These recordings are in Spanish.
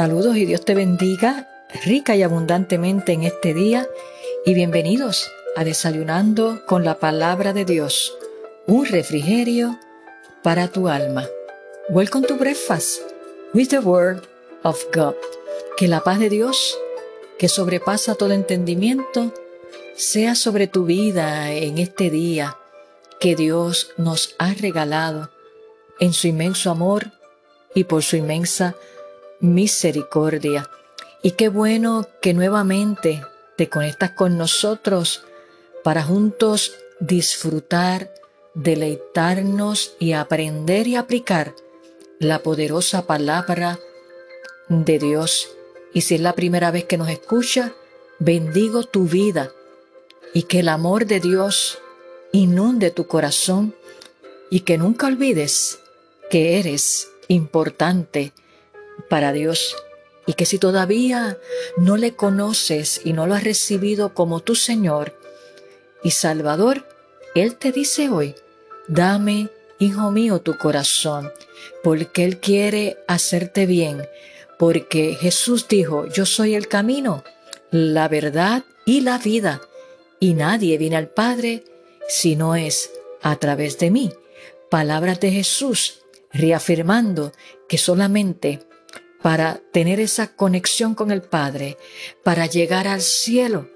Saludos y Dios te bendiga rica y abundantemente en este día y bienvenidos a Desayunando con la Palabra de Dios, un refrigerio para tu alma. Welcome to breakfast with the Word of God. Que la paz de Dios, que sobrepasa todo entendimiento, sea sobre tu vida en este día que Dios nos ha regalado en su inmenso amor y por su inmensa misericordia. Y qué bueno que nuevamente te conectas con nosotros para juntos disfrutar, deleitarnos y aprender y aplicar la poderosa palabra de Dios. Y si es la primera vez que nos escucha, bendigo tu vida y que el amor de Dios inunde tu corazón y que nunca olvides que eres importante para Dios y que si todavía no le conoces y no lo has recibido como tu Señor y Salvador, Él te dice hoy, dame, hijo mío, tu corazón, porque Él quiere hacerte bien, porque Jesús dijo, yo soy el camino, la verdad y la vida, y nadie viene al Padre si no es a través de mí. Palabras de Jesús reafirmando que solamente para tener esa conexión con el Padre, para llegar al cielo,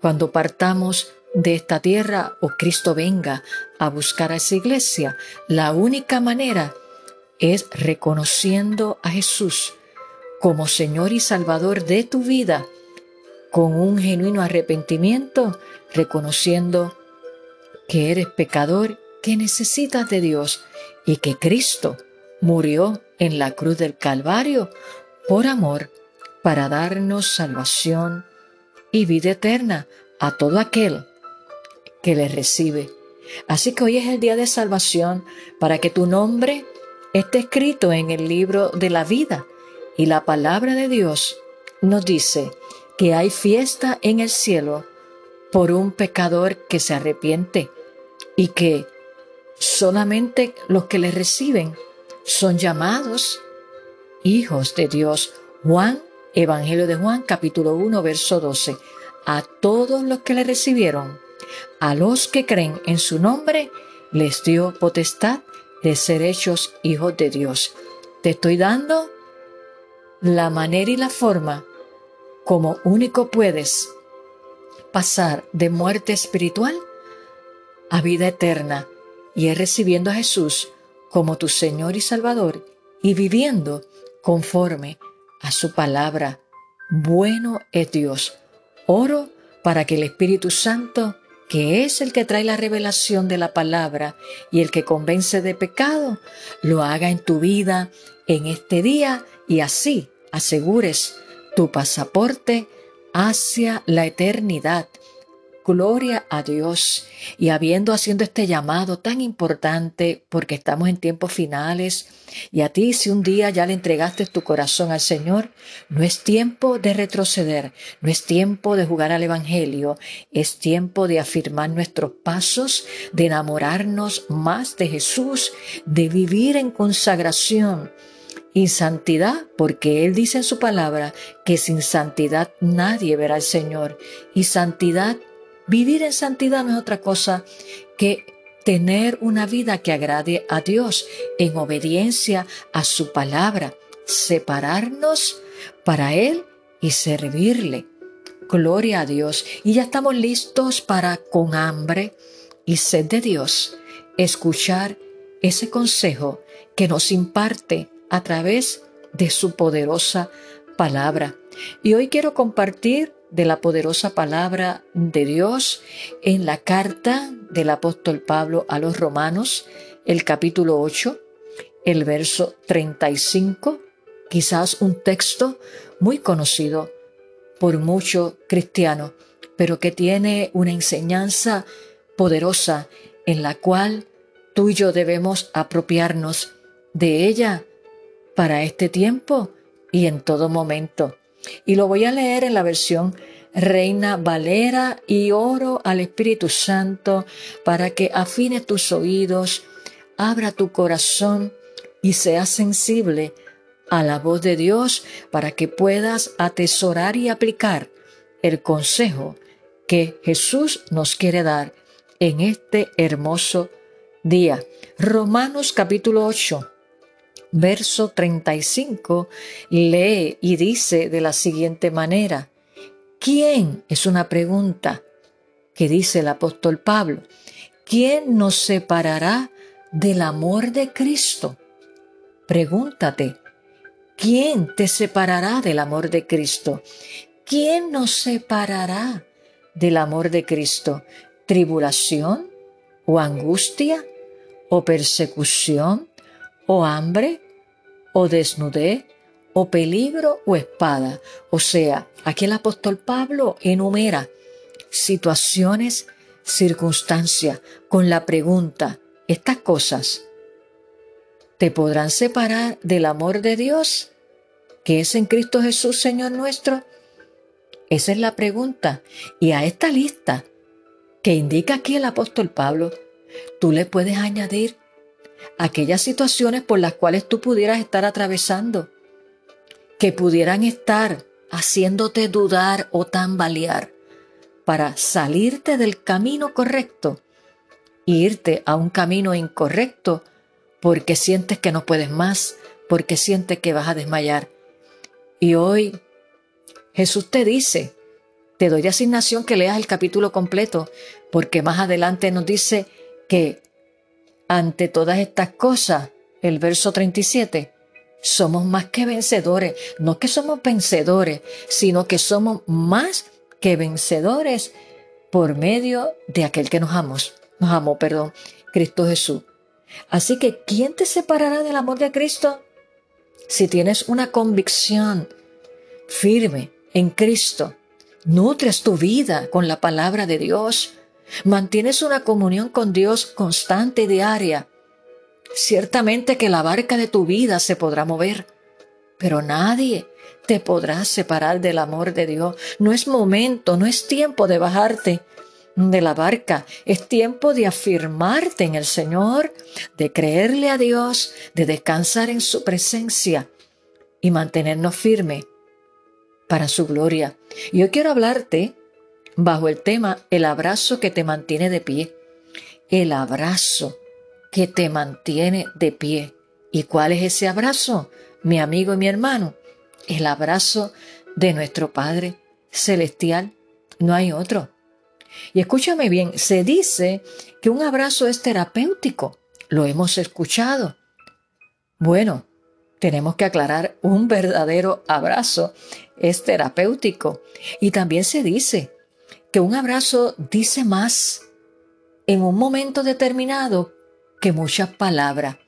cuando partamos de esta tierra o Cristo venga a buscar a esa iglesia, la única manera es reconociendo a Jesús como Señor y Salvador de tu vida, con un genuino arrepentimiento, reconociendo que eres pecador, que necesitas de Dios y que Cristo murió en la cruz del Calvario por amor para darnos salvación y vida eterna a todo aquel que le recibe. Así que hoy es el día de salvación para que tu nombre esté escrito en el libro de la vida. Y la palabra de Dios nos dice que hay fiesta en el cielo por un pecador que se arrepiente y que solamente los que le reciben son llamados hijos de Dios. Juan, Evangelio de Juan, capítulo 1, verso 12. A todos los que le recibieron, a los que creen en su nombre, les dio potestad de ser hechos hijos de Dios. Te estoy dando la manera y la forma como único puedes pasar de muerte espiritual a vida eterna y es recibiendo a Jesús como tu Señor y Salvador y viviendo conforme a su palabra. Bueno es Dios. Oro para que el Espíritu Santo, que es el que trae la revelación de la palabra y el que convence de pecado, lo haga en tu vida en este día y así asegures tu pasaporte hacia la eternidad Gloria a Dios. Y habiendo haciendo este llamado tan importante, porque estamos en tiempos finales, y a ti si un día ya le entregaste tu corazón al Señor, no es tiempo de retroceder, no es tiempo de jugar al Evangelio, es tiempo de afirmar nuestros pasos, de enamorarnos más de Jesús, de vivir en consagración y santidad, porque Él dice en su palabra que sin santidad nadie verá al Señor. Y santidad Vivir en santidad no es otra cosa que tener una vida que agrade a Dios en obediencia a su palabra, separarnos para Él y servirle. Gloria a Dios. Y ya estamos listos para, con hambre y sed de Dios, escuchar ese consejo que nos imparte a través de su poderosa palabra. Y hoy quiero compartir de la poderosa palabra de Dios en la carta del apóstol Pablo a los romanos, el capítulo 8, el verso 35, quizás un texto muy conocido por muchos cristianos, pero que tiene una enseñanza poderosa en la cual tú y yo debemos apropiarnos de ella para este tiempo y en todo momento. Y lo voy a leer en la versión Reina Valera y oro al Espíritu Santo para que afine tus oídos, abra tu corazón y seas sensible a la voz de Dios para que puedas atesorar y aplicar el consejo que Jesús nos quiere dar en este hermoso día. Romanos capítulo 8, verso 35 lee y dice de la siguiente manera, ¿quién? Es una pregunta que dice el apóstol Pablo, ¿quién nos separará del amor de Cristo? Pregúntate, ¿quién te separará del amor de Cristo? ¿Quién nos separará del amor de Cristo? ¿Tribulación o angustia o persecución o hambre o desnudez o peligro o espada? O sea, aquí el apóstol Pablo enumera situaciones, circunstancias con la pregunta, ¿estas cosas te podrán separar del amor de Dios que es en Cristo Jesús, Señor nuestro? Esa es la pregunta. Y a esta lista que indica aquí el apóstol Pablo, tú le puedes añadir aquellas situaciones por las cuales tú pudieras estar atravesando, que pudieran estar haciéndote dudar o tambalear para salirte del camino correcto e irte a un camino incorrecto porque sientes que no puedes más, porque sientes que vas a desmayar. Y hoy Jesús te dice, te doy de asignación que leas el capítulo completo, porque más adelante nos dice que ante todas estas cosas, el verso 37, somos más que vencedores, no que somos vencedores, sino que somos más que vencedores por medio de aquel que nos amó, nos amó, perdón, Cristo Jesús. Así que, ¿quién te separará del amor de Cristo? Si tienes una convicción firme en Cristo, nutres tu vida con la palabra de Dios, mantienes una comunión con Dios constante y diaria, ciertamente que la barca de tu vida se podrá mover, pero nadie te podrá separar del amor de Dios. No es momento, no es tiempo de bajarte de la barca, es tiempo de afirmarte en el Señor, de creerle a Dios, de descansar en su presencia y mantenernos firmes para su gloria. Yo quiero hablarte bajo el tema el abrazo que te mantiene de pie. El abrazo que te mantiene de pie. ¿Y cuál es ese abrazo? Mi amigo y mi hermano. El abrazo de nuestro Padre Celestial. No hay otro. Y escúchame bien, se dice que un abrazo es terapéutico. Lo hemos escuchado. Bueno, tenemos que aclarar, un verdadero abrazo es terapéutico. Y también se dice que un abrazo dice más en un momento determinado que muchas palabras.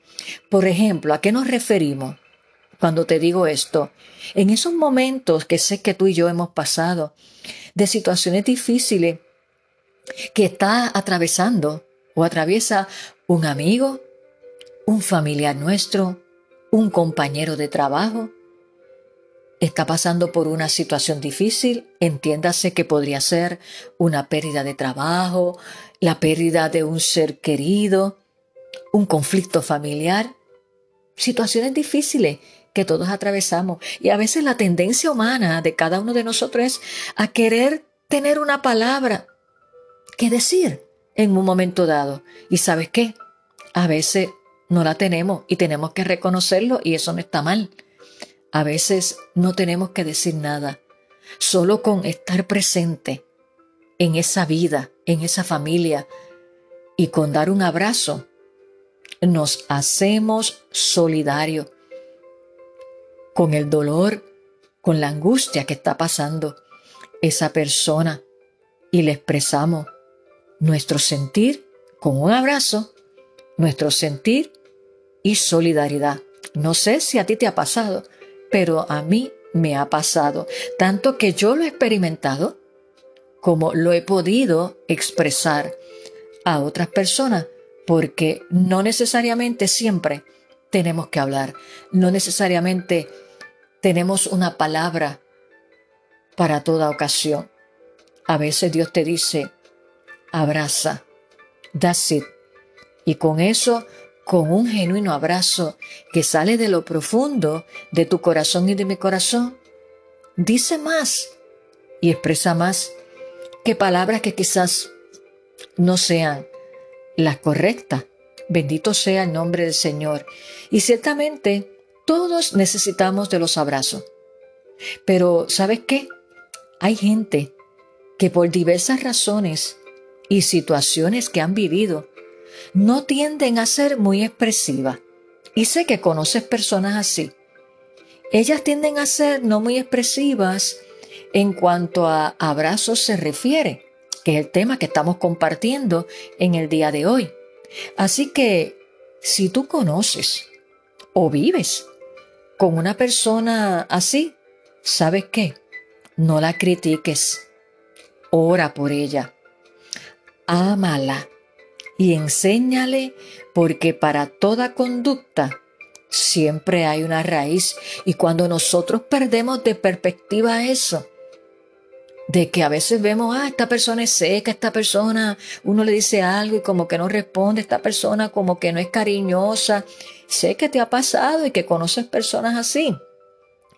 Por ejemplo, ¿a qué nos referimos cuando te digo esto? En esos momentos que sé que tú y yo hemos pasado, de situaciones difíciles que está atravesando o atraviesa un amigo, un familiar nuestro, un compañero de trabajo está pasando por una situación difícil, entiéndase que podría ser una pérdida de trabajo, la pérdida de un ser querido, un conflicto familiar, situaciones difíciles que todos atravesamos. Y a veces la tendencia humana de cada uno de nosotros es a querer tener una palabra que decir en un momento dado. ¿Y sabes qué? A veces no la tenemos y tenemos que reconocerlo y eso no está mal. A veces no tenemos que decir nada, solo con estar presente en esa vida, en esa familia y con dar un abrazo, nos hacemos solidarios con el dolor, con la angustia que está pasando esa persona y le expresamos nuestro sentir con un abrazo nuestro sentir y solidaridad. No sé si a ti te ha pasado, pero a mí me ha pasado, tanto que yo lo he experimentado como lo he podido expresar a otras personas, porque no necesariamente siempre tenemos que hablar, no necesariamente tenemos una palabra para toda ocasión. A veces Dios te dice, abraza, that's it, y con eso con un genuino abrazo que sale de lo profundo de tu corazón y de mi corazón, dice más y expresa más que palabras que quizás no sean las correctas. Bendito sea el nombre del Señor. Y ciertamente todos necesitamos de los abrazos. Pero ¿sabes qué? Hay gente que por diversas razones y situaciones que han vivido, no tienden a ser muy expresivas. Y sé que conoces personas así. Ellas tienden a ser no muy expresivas en cuanto a abrazos se refiere, que es el tema que estamos compartiendo en el día de hoy. Así que si tú conoces o vives con una persona así, ¿sabes qué? No la critiques. Ora por ella. Ámala y enséñale porque para toda conducta siempre hay una raíz y cuando nosotros perdemos de perspectiva eso, de que a veces vemos, ah, esta persona es seca, esta persona, uno le dice algo y como que no responde, esta persona como que no es cariñosa. Sé que te ha pasado y que conoces personas así.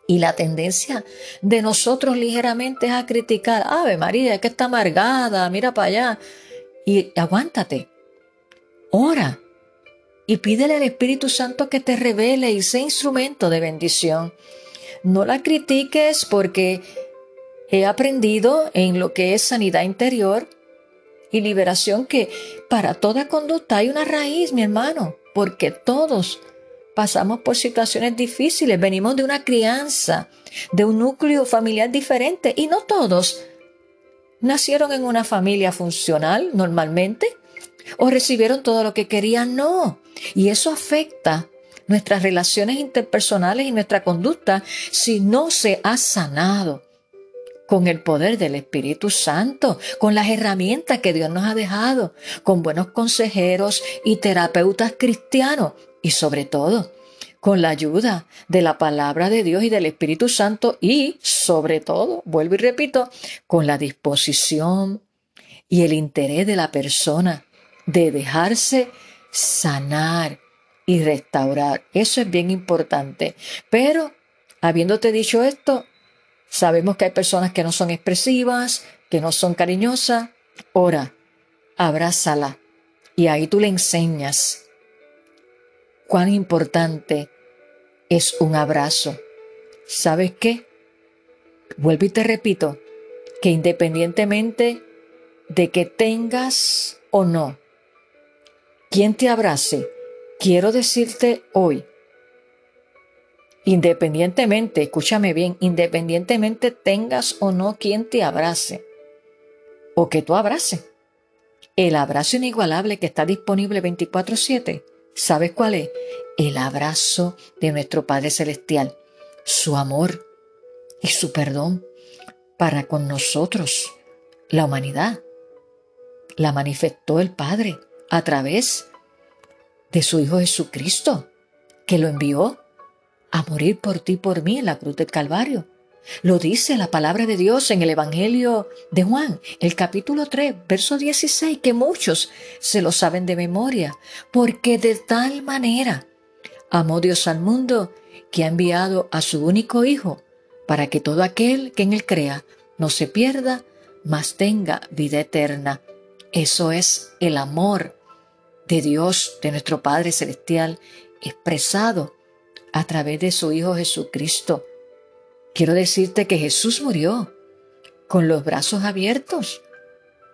Y la tendencia de nosotros ligeramente es a criticar, Ave María, es que está amargada, mira para allá. Y aguántate, ora y pídele al Espíritu Santo que te revele y sea instrumento de bendición. No la critiques porque he aprendido en lo que es sanidad interior y liberación que para toda conducta hay una raíz, mi hermano, porque todos pasamos por situaciones difíciles, venimos de una crianza, de un núcleo familiar diferente y no todos nacieron en una familia funcional normalmente o recibieron todo lo que querían, no. Y eso afecta nuestras relaciones interpersonales y nuestra conducta si no se ha sanado con el poder del Espíritu Santo, con las herramientas que Dios nos ha dejado, con buenos consejeros y terapeutas cristianos y sobre todo con la ayuda de la palabra de Dios y del Espíritu Santo y sobre todo, vuelvo y repito, con la disposición y el interés de la persona de dejarse sanar y restaurar. Eso es bien importante. Pero, habiéndote dicho esto, Sabemos que hay personas que no son expresivas, que no son cariñosas. Ora, abrázala y ahí tú le enseñas cuán importante es un abrazo. ¿Sabes qué? Vuelvo y te repito que independientemente de que tengas o no quien te abrace, quiero decirte hoy Independientemente, escúchame bien, independientemente tengas o no quien te abrace o que tú abrace. El abrazo inigualable que está disponible 24/7, ¿sabes cuál es? El abrazo de nuestro Padre Celestial, su amor y su perdón para con nosotros, la humanidad. La manifestó el Padre a través de su Hijo Jesucristo, que lo envió a morir por ti, por mí en la cruz del Calvario. Lo dice la palabra de Dios en el Evangelio de Juan, el capítulo 3, verso 16, que muchos se lo saben de memoria, porque de tal manera amó Dios al mundo que ha enviado a su único Hijo, para que todo aquel que en él crea no se pierda, mas tenga vida eterna. Eso es el amor de Dios, de nuestro Padre Celestial, expresado a través de su Hijo Jesucristo. Quiero decirte que Jesús murió con los brazos abiertos.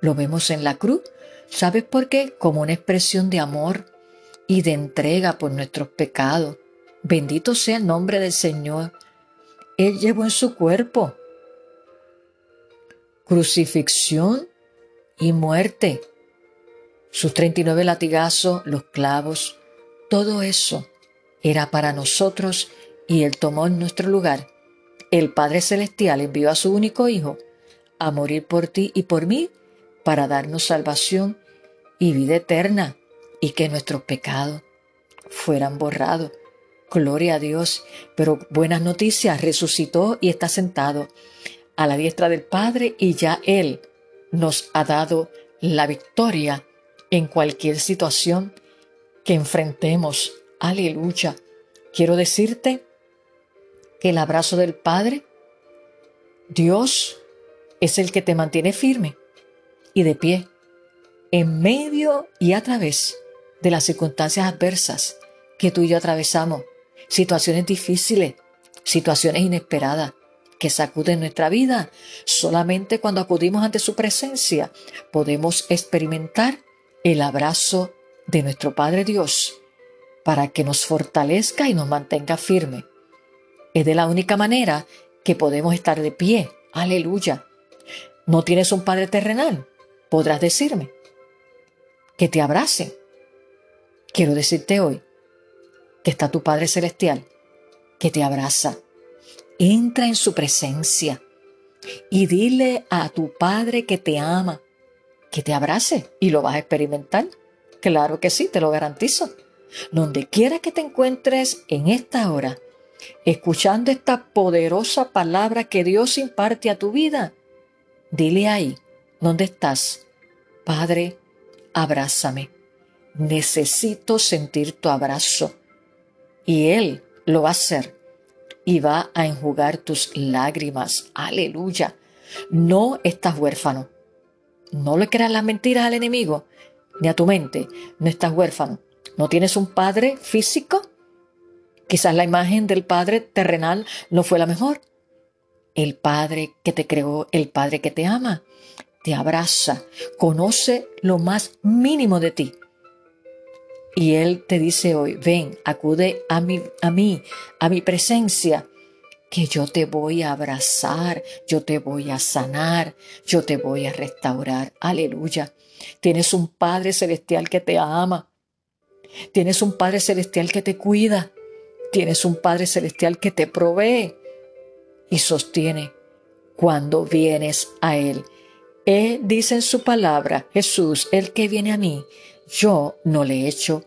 Lo vemos en la cruz. ¿Sabes por qué? Como una expresión de amor y de entrega por nuestros pecados. Bendito sea el nombre del Señor. Él llevó en su cuerpo crucifixión y muerte. Sus 39 latigazos, los clavos, todo eso era para nosotros y Él tomó en nuestro lugar. El Padre Celestial envió a su único Hijo a morir por ti y por mí para darnos salvación y vida eterna y que nuestros pecados fueran borrados. Gloria a Dios. Pero buenas noticias, resucitó y está sentado a la diestra del Padre y ya Él nos ha dado la victoria en cualquier situación que enfrentemos. Aleluya. Quiero decirte que el abrazo del Padre, Dios, es el que te mantiene firme y de pie, en medio y a través de las circunstancias adversas que tú y yo atravesamos, situaciones difíciles, situaciones inesperadas que sacuden nuestra vida. Solamente cuando acudimos ante su presencia podemos experimentar el abrazo de nuestro Padre Dios para que nos fortalezca y nos mantenga firme. Es de la única manera que podemos estar de pie. Aleluya. ¿No tienes un Padre terrenal? Podrás decirme. Que te abrace. Quiero decirte hoy que está tu Padre Celestial, que te abraza. Entra en su presencia y dile a tu Padre que te ama, que te abrace y lo vas a experimentar. Claro que sí, te lo garantizo. Donde quiera que te encuentres en esta hora, escuchando esta poderosa palabra que Dios imparte a tu vida, dile ahí, ¿dónde estás? Padre, abrázame. Necesito sentir tu abrazo. Y Él lo va a hacer y va a enjugar tus lágrimas. Aleluya. No estás huérfano. No le creas las mentiras al enemigo ni a tu mente. No estás huérfano. No tienes un padre físico. Quizás la imagen del padre terrenal no fue la mejor. El padre que te creó, el padre que te ama, te abraza, conoce lo más mínimo de ti y Él te dice hoy, ven, acude a mí, a mí, a mi presencia, que yo te voy a abrazar, yo te voy a sanar, yo te voy a restaurar. Aleluya. Tienes un Padre Celestial que te ama. Tienes un Padre Celestial que te cuida. Tienes un Padre Celestial que te provee y sostiene cuando vienes a Él. Él dice en su palabra, Jesús, el que viene a mí, yo no le echo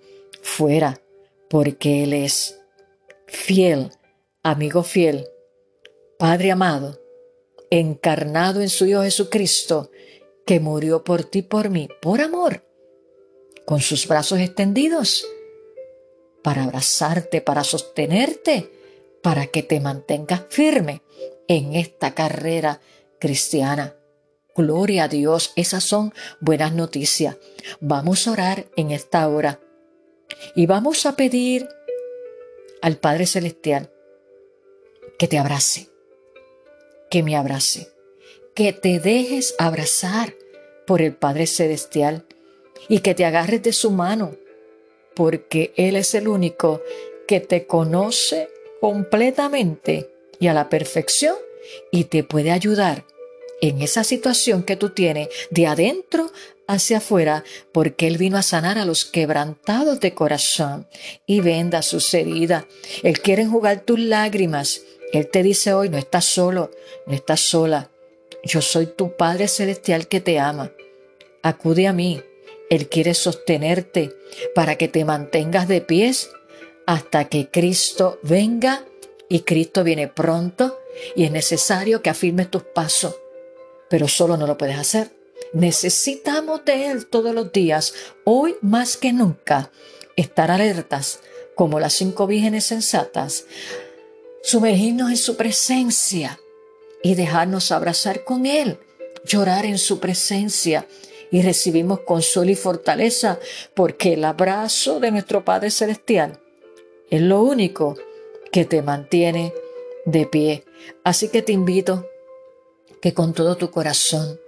fuera, porque Él es fiel, amigo fiel, Padre amado, encarnado en su Hijo Jesucristo, que murió por ti, por mí, por amor, con sus brazos extendidos, para abrazarte, para sostenerte, para que te mantengas firme en esta carrera cristiana. Gloria a Dios, esas son buenas noticias. Vamos a orar en esta hora y vamos a pedir al Padre Celestial que te abrace, que me abrace, que te dejes abrazar por el Padre Celestial y que te agarres de su mano, porque Él es el único que te conoce completamente y a la perfección y te puede ayudar en esa situación que tú tienes de adentro hacia afuera, porque Él vino a sanar a los quebrantados de corazón y venda sus heridas. Él quiere enjugar tus lágrimas. Él te dice hoy, no estás solo, no estás sola. Yo soy tu Padre Celestial que te ama. Acude a mí. Él quiere sostenerte para que te mantengas de pies hasta que Cristo venga y Cristo viene pronto y es necesario que afirmes tus pasos pero solo no lo puedes hacer. Necesitamos de Él todos los días, hoy más que nunca, estar alertas como las cinco vírgenes sensatas, sumergirnos en su presencia y dejarnos abrazar con Él, llorar en su presencia y recibimos consuelo y fortaleza porque el abrazo de nuestro Padre Celestial es lo único que te mantiene de pie. Así que te invito que con todo tu corazón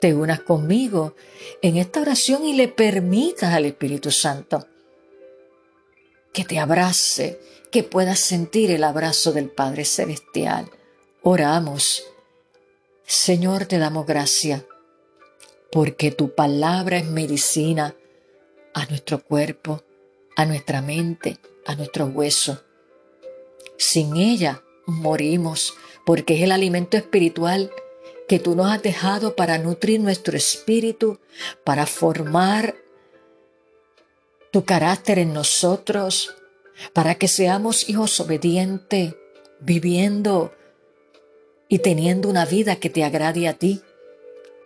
te unas conmigo en esta oración y le permitas al Espíritu Santo que te abrace, que puedas sentir el abrazo del Padre Celestial. Oramos. Señor, te damos gracias porque tu palabra es medicina a nuestro cuerpo, a nuestra mente, a nuestros huesos. Sin ella morimos porque es el alimento espiritual que tú nos has dejado para nutrir nuestro espíritu, para formar tu carácter en nosotros, para que seamos hijos obedientes, viviendo y teniendo una vida que te agrade a ti.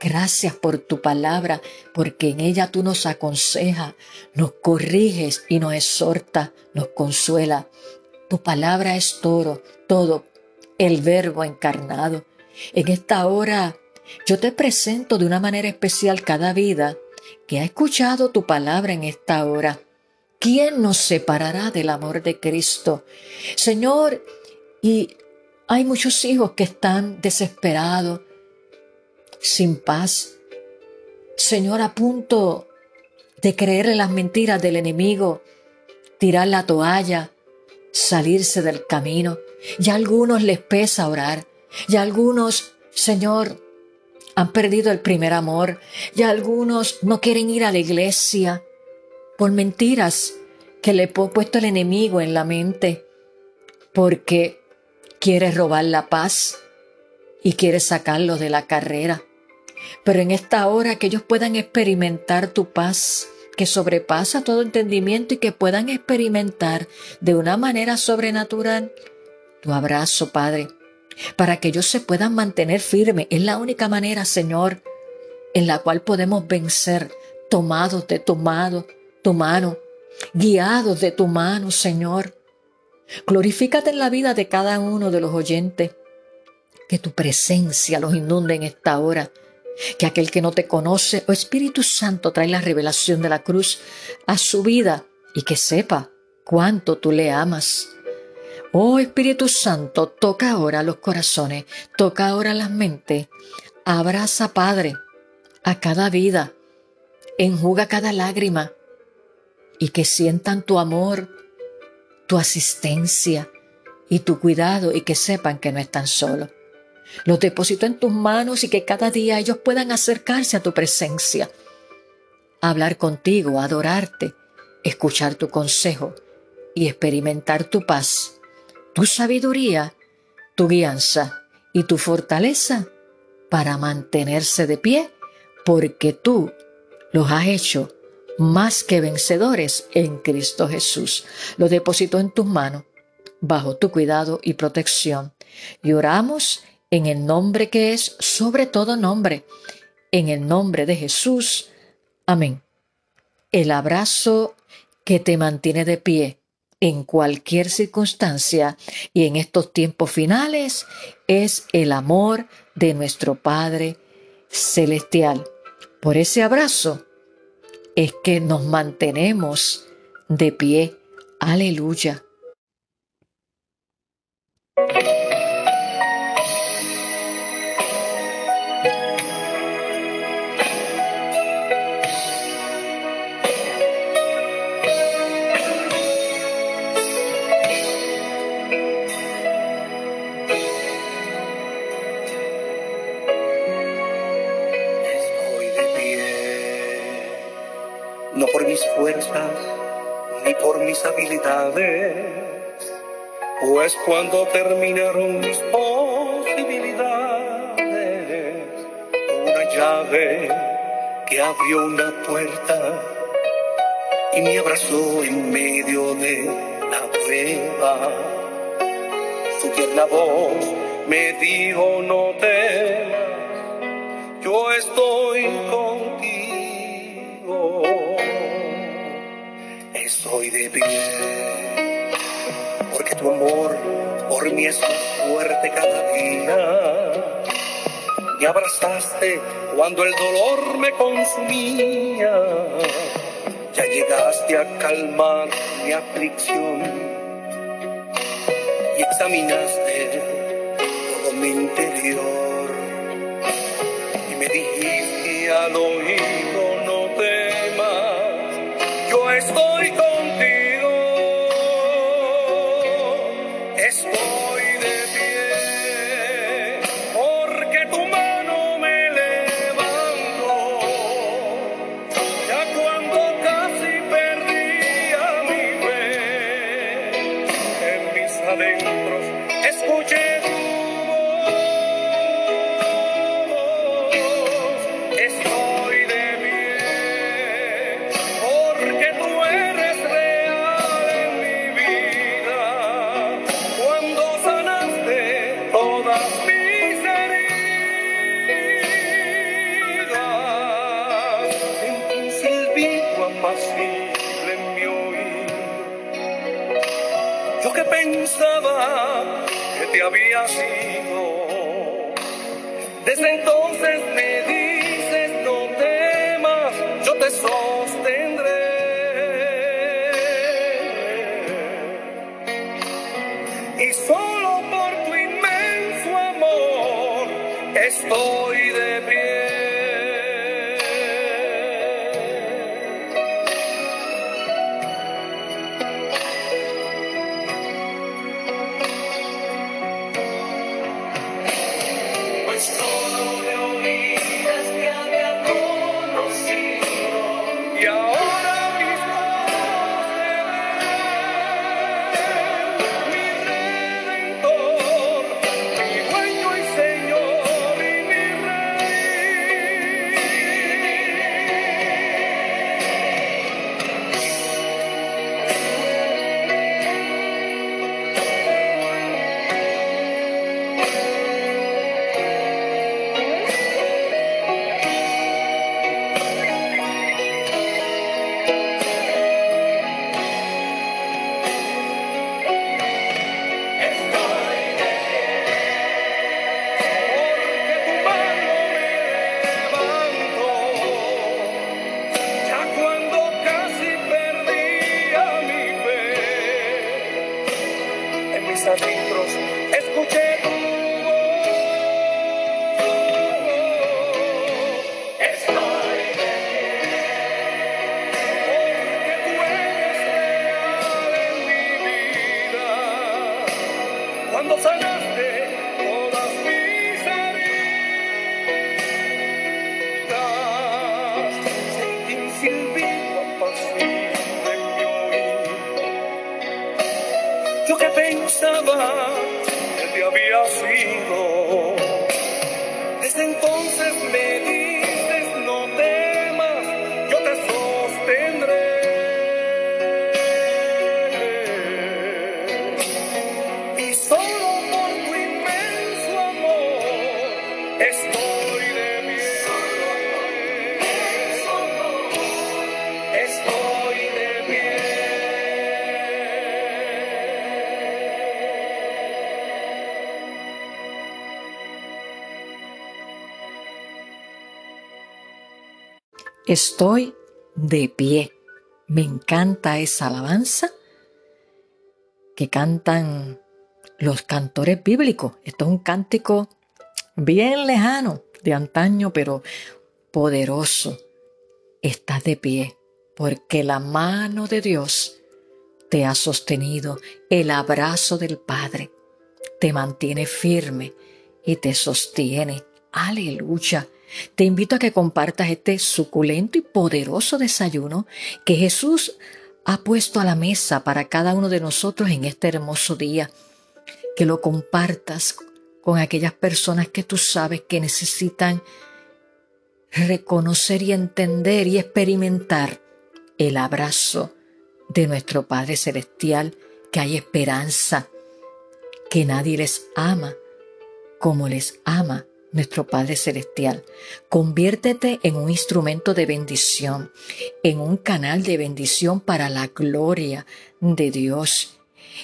Gracias por tu palabra, porque en ella tú nos aconsejas, nos corriges y nos exhorta, nos consuela. Tu palabra es todo, todo, el verbo encarnado. En esta hora yo te presento de una manera especial cada vida que ha escuchado tu palabra en esta hora. ¿Quién nos separará del amor de Cristo? Señor, y hay muchos hijos que están desesperados, sin paz. Señor, a punto de creerle las mentiras del enemigo, tirar la toalla, salirse del camino. Ya a algunos les pesa orar. Ya algunos, Señor, han perdido el primer amor. Ya algunos no quieren ir a la iglesia por mentiras que le ha puesto el enemigo en la mente. Porque quiere robar la paz y quiere sacarlos de la carrera. Pero en esta hora que ellos puedan experimentar tu paz, que sobrepasa todo entendimiento y que puedan experimentar de una manera sobrenatural tu abrazo, Padre, para que ellos se puedan mantener firmes. Es la única manera, Señor, en la cual podemos vencer, tomados de tu mano, tu mano, guiados de tu mano, Señor. Glorifícate en la vida de cada uno de los oyentes. Que tu presencia los inunde en esta hora que aquel que no te conoce o Espíritu Santo trae la revelación de la cruz a su vida y que sepa cuánto tú le amas. Oh Espíritu Santo, toca ahora los corazones, toca ahora las mentes, abraza Padre a cada vida, enjuga cada lágrima. Y que sientan tu amor, tu asistencia y tu cuidado y que sepan que no están solos. Los deposito en tus manos y que cada día ellos puedan acercarse a tu presencia, hablar contigo, adorarte, escuchar tu consejo y experimentar tu paz, tu sabiduría, tu guianza y tu fortaleza para mantenerse de pie, porque tú los has hecho más que vencedores en Cristo Jesús. Los deposito en tus manos, bajo tu cuidado y protección. Y oramos en el nombre que es sobre todo nombre, en el nombre de Jesús. Amén. El abrazo que te mantiene de pie en cualquier circunstancia y en estos tiempos finales es el amor de nuestro Padre Celestial. Por ese abrazo es que nos mantenemos de pie. Aleluya. Ni por mis habilidades, pues cuando terminaron mis posibilidades, una llave que abrió una puerta y me abrazó en medio de la prueba. Su tierna voz me dijo no temas, yo estoy porque tu amor por mí es más fuerte cada día. Me abrazaste cuando el dolor me consumía, ya llegaste a calmar mi aflicción y examinaste todo mi interior y me dijiste al oído En que Estoy de pie. Me encanta esa alabanza que cantan los cantores bíblicos. Esto es un cántico bien lejano de antaño, pero poderoso. Estás de pie porque la mano de Dios te ha sostenido, el abrazo del Padre te mantiene firme y te sostiene. Aleluya. Te invito a que compartas este suculento y poderoso desayuno que Jesús ha puesto a la mesa para cada uno de nosotros en este hermoso día. Que lo compartas con aquellas personas que tú sabes que necesitan reconocer y entender y experimentar el abrazo de nuestro Padre Celestial, que hay esperanza, que nadie les ama como les ama nuestro Padre Celestial. Conviértete en un instrumento de bendición, en un canal de bendición para la gloria de Dios.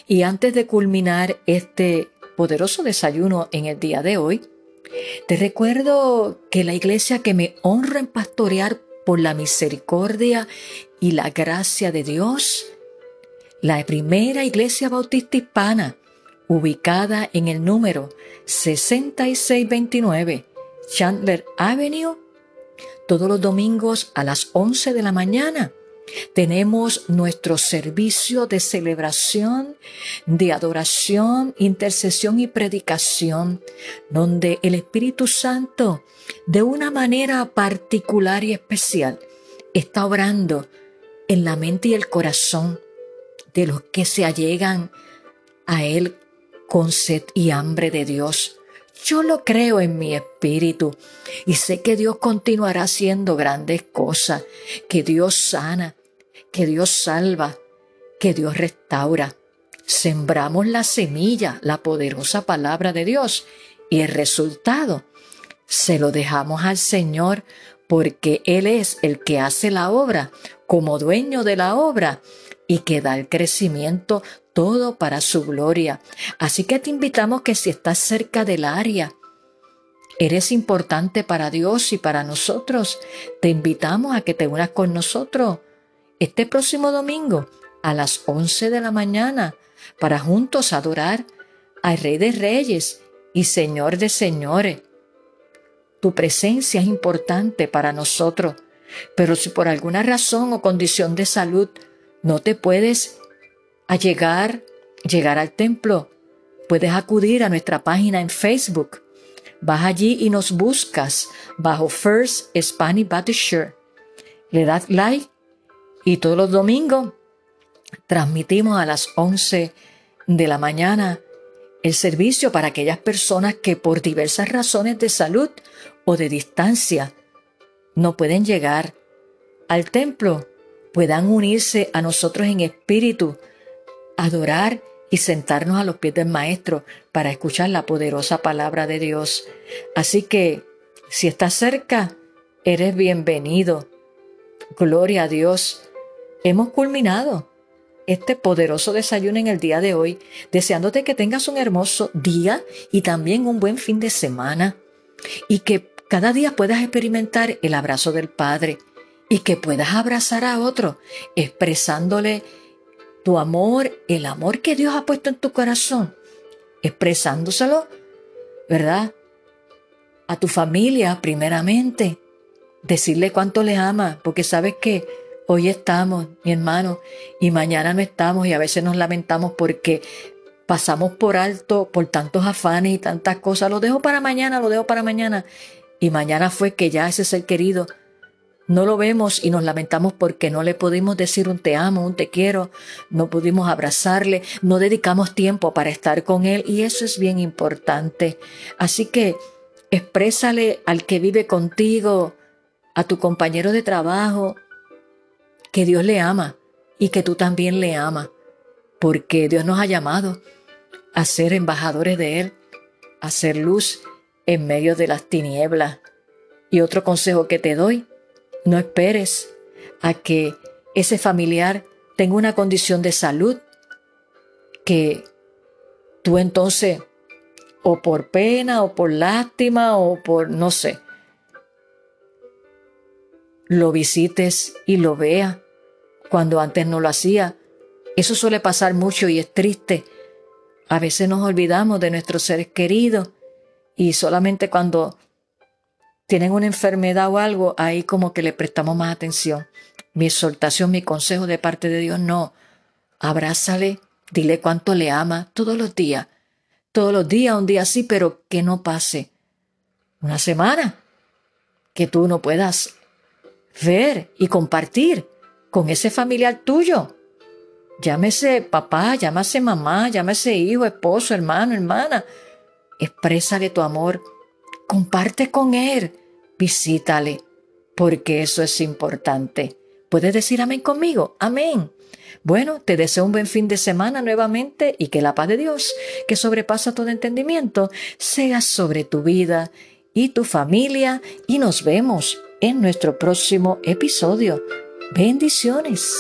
Y antes de culminar este poderoso desayuno en el día de hoy, te recuerdo que la iglesia que me honra en pastorear por la misericordia y la gracia de Dios, la primera iglesia bautista hispana, ubicada en el número 6629 Chandler Avenue, todos los domingos a las 11 de la mañana. Tenemos nuestro servicio de celebración, de adoración, intercesión y predicación, donde el Espíritu Santo, de una manera particular y especial, está obrando en la mente y el corazón de los que se allegan a Él con sed y hambre de Dios. Yo lo creo en mi espíritu y sé que Dios continuará haciendo grandes cosas, que Dios sana, que Dios salva, que Dios restaura. Sembramos la semilla, la poderosa palabra de Dios y el resultado se lo dejamos al Señor porque Él es el que hace la obra. Como dueño de la obra, y que da el crecimiento todo para su gloria. Así que te invitamos que si estás cerca del área, eres importante para Dios y para nosotros, te invitamos a que te unas con nosotros este próximo domingo a las 11 de la mañana para juntos adorar al Rey de Reyes y Señor de Señores. Tu presencia es importante para nosotros, pero si por alguna razón o condición de salud no te puedes llegar, llegar al templo, puedes acudir a nuestra página en Facebook. Vas allí y nos buscas bajo First Spanish Baptist. Le das like y todos los domingos transmitimos a las 11 de la mañana el servicio para aquellas personas que por diversas razones de salud o de distancia no pueden llegar al templo, puedan unirse a nosotros en espíritu, adorar y sentarnos a los pies del Maestro para escuchar la poderosa palabra de Dios. Así que, si estás cerca, eres bienvenido. Gloria a Dios. Hemos culminado este poderoso desayuno en el día de hoy, deseándote que tengas un hermoso día y también un buen fin de semana y que cada día puedas experimentar el abrazo del Padre y que puedas abrazar a otro expresándole tu amor, el amor que Dios ha puesto en tu corazón, expresándoselo, ¿verdad? A tu familia primeramente, decirle cuánto le ama, porque sabes que Hoy estamos, mi hermano, y mañana no estamos y a veces nos lamentamos porque pasamos por alto por tantos afanes y tantas cosas. Lo dejo para mañana, lo dejo para mañana. Y mañana fue que ya ese ser querido no lo vemos y nos lamentamos porque no le pudimos decir un te amo, un te quiero, no pudimos abrazarle, no dedicamos tiempo para estar con él y eso es bien importante. Así que exprésale al que vive contigo, a tu compañero de trabajo, que Dios le ama y que tú también le amas, porque Dios nos ha llamado a ser embajadores de Él, a ser luz en medio de las tinieblas. Y otro consejo que te doy, no esperes a que ese familiar tenga una condición de salud que tú entonces, o por pena, o por lástima, o por no sé, lo visites y lo veas cuando antes no lo hacía. Eso suele pasar mucho y es triste. A veces nos olvidamos de nuestros seres queridos y solamente cuando tienen una enfermedad o algo, ahí como que le prestamos más atención. Mi exhortación, mi consejo de parte de Dios, no. Abrázale, dile cuánto le ama todos los días. Todos los días, un día sí, pero que no pase una semana que tú no puedas ver y compartir con ese familiar tuyo. Llámese papá, llámese mamá, llámese hijo, esposo, hermano, hermana. Exprésale tu amor. Comparte con él. Visítale, porque eso es importante. ¿Puedes decir amén conmigo? Amén. Bueno, te deseo un buen fin de semana nuevamente y que la paz de Dios, que sobrepasa todo entendimiento, sea sobre tu vida y tu familia y nos vemos en nuestro próximo episodio. Bendiciones.